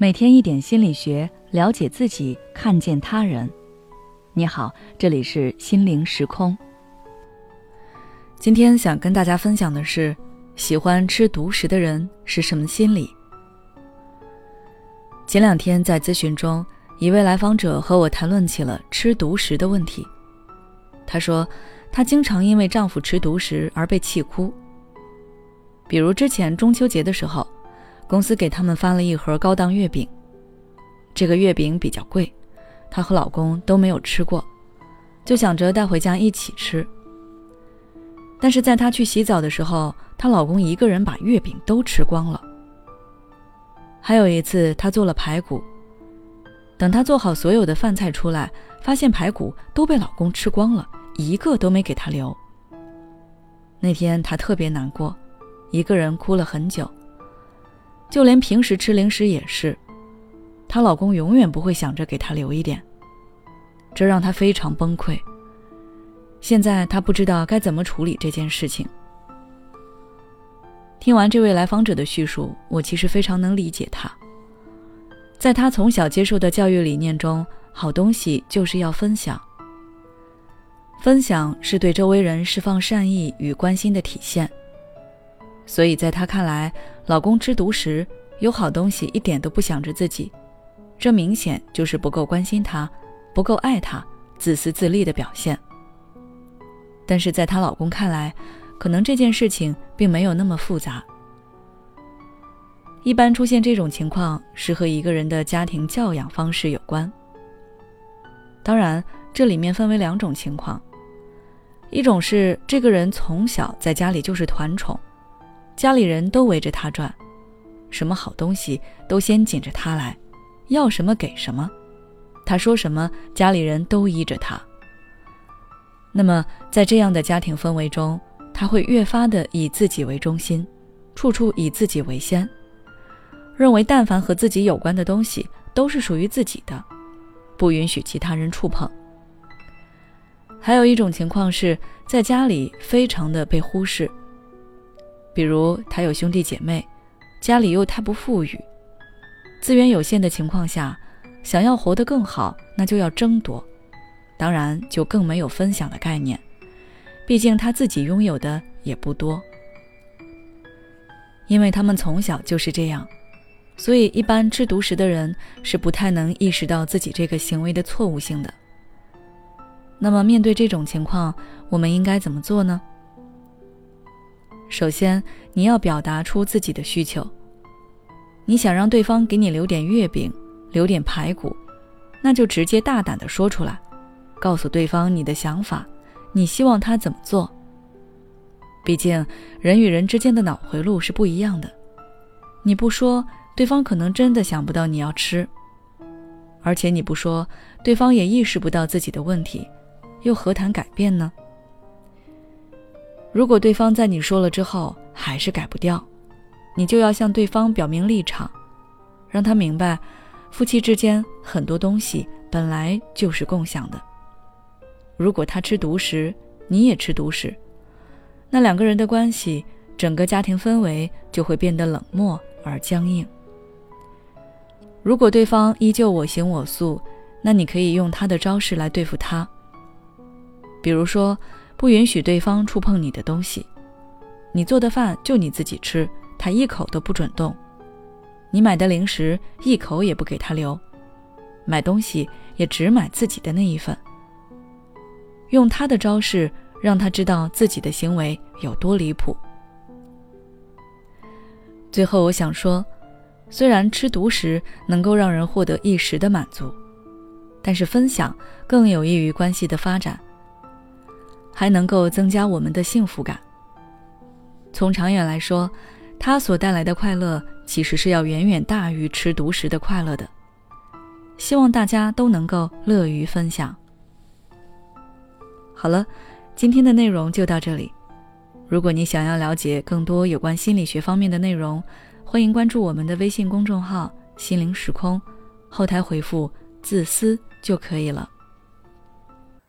每天一点心理学，了解自己，看见他人。你好，这里是心灵时空。今天想跟大家分享的是，喜欢吃独食的人是什么心理？前两天在咨询中，一位来访者和我谈论起了吃独食的问题。她说，她经常因为丈夫吃独食而被气哭。比如之前中秋节的时候。公司给他们发了一盒高档月饼，这个月饼比较贵，她和老公都没有吃过，就想着带回家一起吃。但是在她去洗澡的时候，她老公一个人把月饼都吃光了。还有一次，她做了排骨，等她做好所有的饭菜出来，发现排骨都被老公吃光了，一个都没给她留。那天她特别难过，一个人哭了很久。就连平时吃零食也是，她老公永远不会想着给她留一点，这让她非常崩溃。现在她不知道该怎么处理这件事情。听完这位来访者的叙述，我其实非常能理解她。在她从小接受的教育理念中，好东西就是要分享，分享是对周围人释放善意与关心的体现。所以，在她看来，老公吃独食，有好东西一点都不想着自己，这明显就是不够关心她，不够爱她，自私自利的表现。但是，在她老公看来，可能这件事情并没有那么复杂。一般出现这种情况，是和一个人的家庭教养方式有关。当然，这里面分为两种情况，一种是这个人从小在家里就是团宠。家里人都围着他转，什么好东西都先紧着他来，要什么给什么，他说什么家里人都依着他。那么在这样的家庭氛围中，他会越发的以自己为中心，处处以自己为先，认为但凡和自己有关的东西都是属于自己的，不允许其他人触碰。还有一种情况是在家里非常的被忽视。比如他有兄弟姐妹，家里又太不富裕，资源有限的情况下，想要活得更好，那就要争夺，当然就更没有分享的概念。毕竟他自己拥有的也不多，因为他们从小就是这样，所以一般吃独食的人是不太能意识到自己这个行为的错误性的。那么面对这种情况，我们应该怎么做呢？首先，你要表达出自己的需求。你想让对方给你留点月饼，留点排骨，那就直接大胆的说出来，告诉对方你的想法，你希望他怎么做。毕竟人与人之间的脑回路是不一样的，你不说，对方可能真的想不到你要吃；而且你不说，对方也意识不到自己的问题，又何谈改变呢？如果对方在你说了之后还是改不掉，你就要向对方表明立场，让他明白，夫妻之间很多东西本来就是共享的。如果他吃独食，你也吃独食，那两个人的关系，整个家庭氛围就会变得冷漠而僵硬。如果对方依旧我行我素，那你可以用他的招式来对付他，比如说。不允许对方触碰你的东西，你做的饭就你自己吃，他一口都不准动。你买的零食一口也不给他留，买东西也只买自己的那一份。用他的招式让他知道自己的行为有多离谱。最后，我想说，虽然吃独食能够让人获得一时的满足，但是分享更有益于关系的发展。还能够增加我们的幸福感。从长远来说，它所带来的快乐其实是要远远大于吃独食的快乐的。希望大家都能够乐于分享。好了，今天的内容就到这里。如果你想要了解更多有关心理学方面的内容，欢迎关注我们的微信公众号“心灵时空”，后台回复“自私”就可以了。